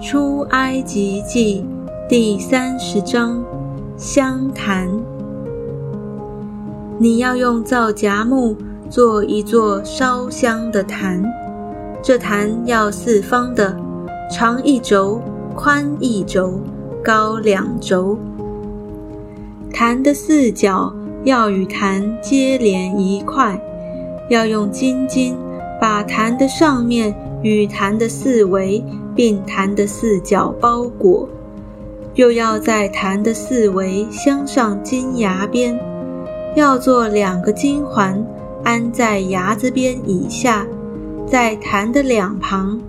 出埃及记第三十章香坛。你要用皂荚木做一座烧香的坛，这坛要四方的，长一轴，宽一轴，高两轴。坛的四角要与坛接连一块，要用金金把坛的上面与坛的四围。并坛的四角包裹，又要在坛的四围镶上金牙边，要做两个金环，安在牙子边以下，在坛的两旁，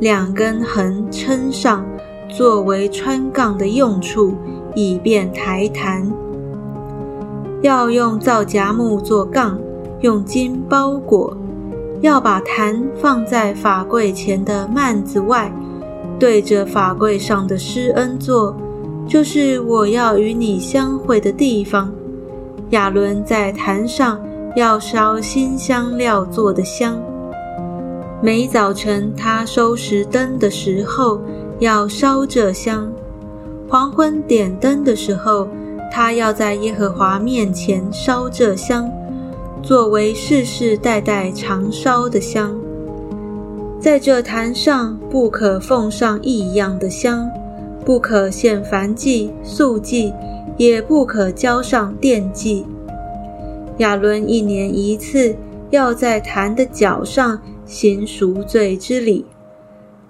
两根横撑上，作为穿杠的用处，以便抬坛。要用皂荚木做杠，用金包裹，要把坛放在法柜前的幔子外。对着法柜上的施恩座，就是我要与你相会的地方。亚伦在坛上要烧新香料做的香。每早晨他收拾灯的时候要烧这香；黄昏点灯的时候，他要在耶和华面前烧这香，作为世世代代常烧的香。在这坛上不可奉上异样的香，不可献凡祭、素祭，也不可交上奠祭。亚伦一年一次要在坛的脚上行赎罪之礼，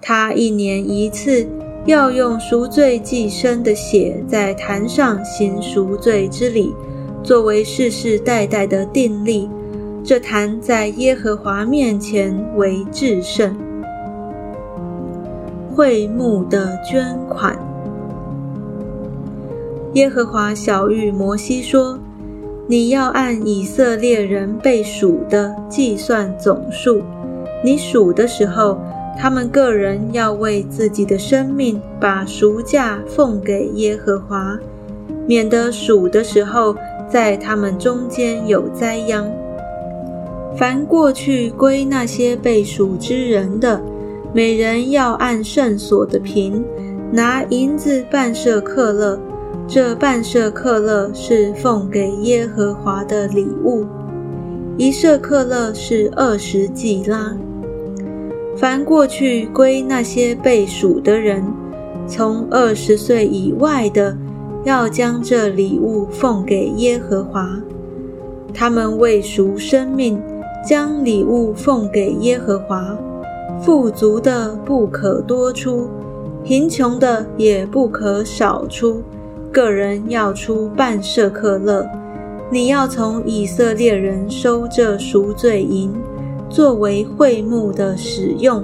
他一年一次要用赎罪祭牲的血在坛上行赎罪之礼，作为世世代代的定例。这坛在耶和华面前为至圣。会幕的捐款。耶和华小谕摩西说：“你要按以色列人被数的计算总数。你数的时候，他们个人要为自己的生命把赎价奉给耶和华，免得数的时候在他们中间有灾殃。”凡过去归那些被数之人的，每人要按圣所的平，拿银子半舍克勒，这半舍克勒是奉给耶和华的礼物。一舍克勒是二十几拉。凡过去归那些被数的人，从二十岁以外的，要将这礼物奉给耶和华。他们为赎生命。将礼物奉给耶和华，富足的不可多出，贫穷的也不可少出。个人要出半舍克勒。你要从以色列人收这赎罪银，作为会幕的使用，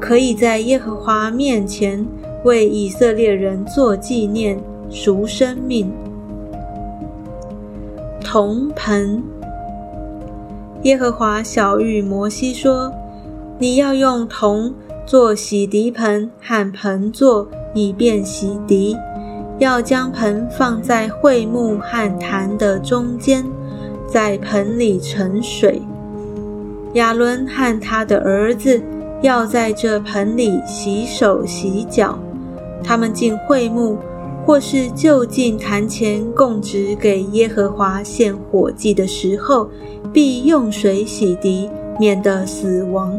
可以在耶和华面前为以色列人做纪念赎生命。铜盆。耶和华小谕摩西说：“你要用铜做洗涤盆和盆座，以便洗涤。要将盆放在会幕和坛的中间，在盆里盛水。亚伦和他的儿子要在这盆里洗手洗脚。他们进会幕，或是就近坛前供职给耶和华献火祭的时候。”必用水洗涤，免得死亡。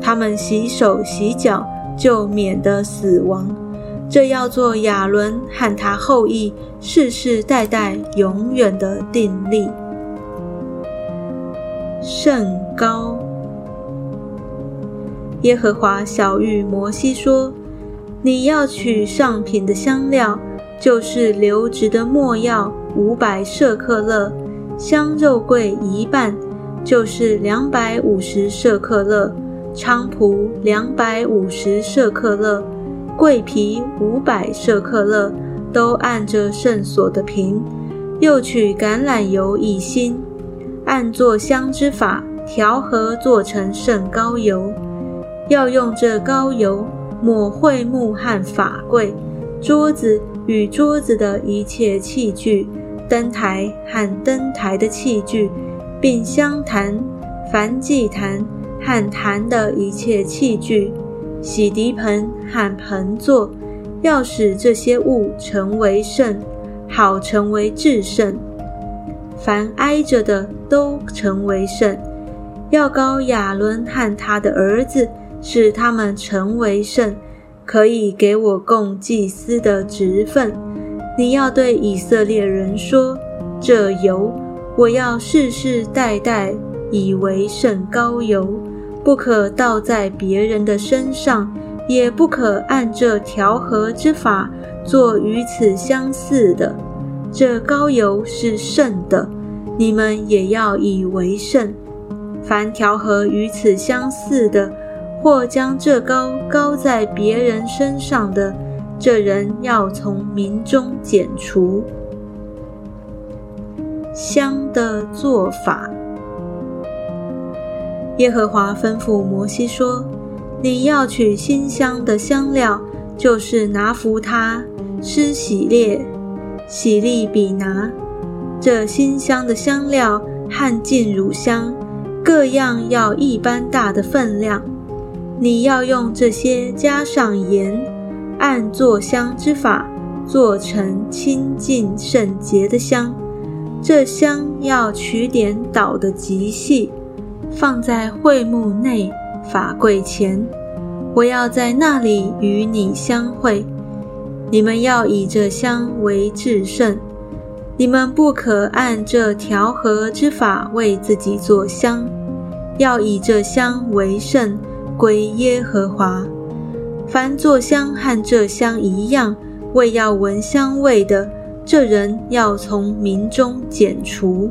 他们洗手洗脚，就免得死亡。这要做亚伦和他后裔世世代代永远的定例。甚高。耶和华小谕摩西说：“你要取上品的香料，就是留直的墨药五百舍克勒。”香肉桂一半，就是两百五十舍克勒；菖蒲两百五十舍克勒；桂皮五百舍克勒，都按着圣所的瓶。又取橄榄油一斤，按做香之法调和，做成圣膏油。要用这膏油抹会木和法柜、桌子与桌子的一切器具。灯台和灯台的器具，并香坛、燔祭坛和坛的一切器具，洗涤盆和盆座，要使这些物成为圣，好成为至圣。凡挨着的都成为圣。要高亚伦和他的儿子，使他们成为圣，可以给我供祭司的职分。你要对以色列人说：这油，我要世世代代以为圣膏油，不可倒在别人的身上，也不可按这调和之法做与此相似的。这膏油是圣的，你们也要以为圣。凡调和与此相似的，或将这高高在别人身上的，这人要从民中剪除。香的做法，耶和华吩咐摩西说：“你要取新香的香料，就是拿弗他、施喜列、喜利比拿，这新香的香料和浸乳香。”各样要一般大的分量，你要用这些加上盐，按做香之法做成清净圣洁的香。这香要取点捣的极细，放在会幕内法柜前。我要在那里与你相会。你们要以这香为至圣。你们不可按这调和之法为自己做香。要以这香为圣，归耶和华。凡作香和这香一样，为要闻香味的，这人要从民中剪除。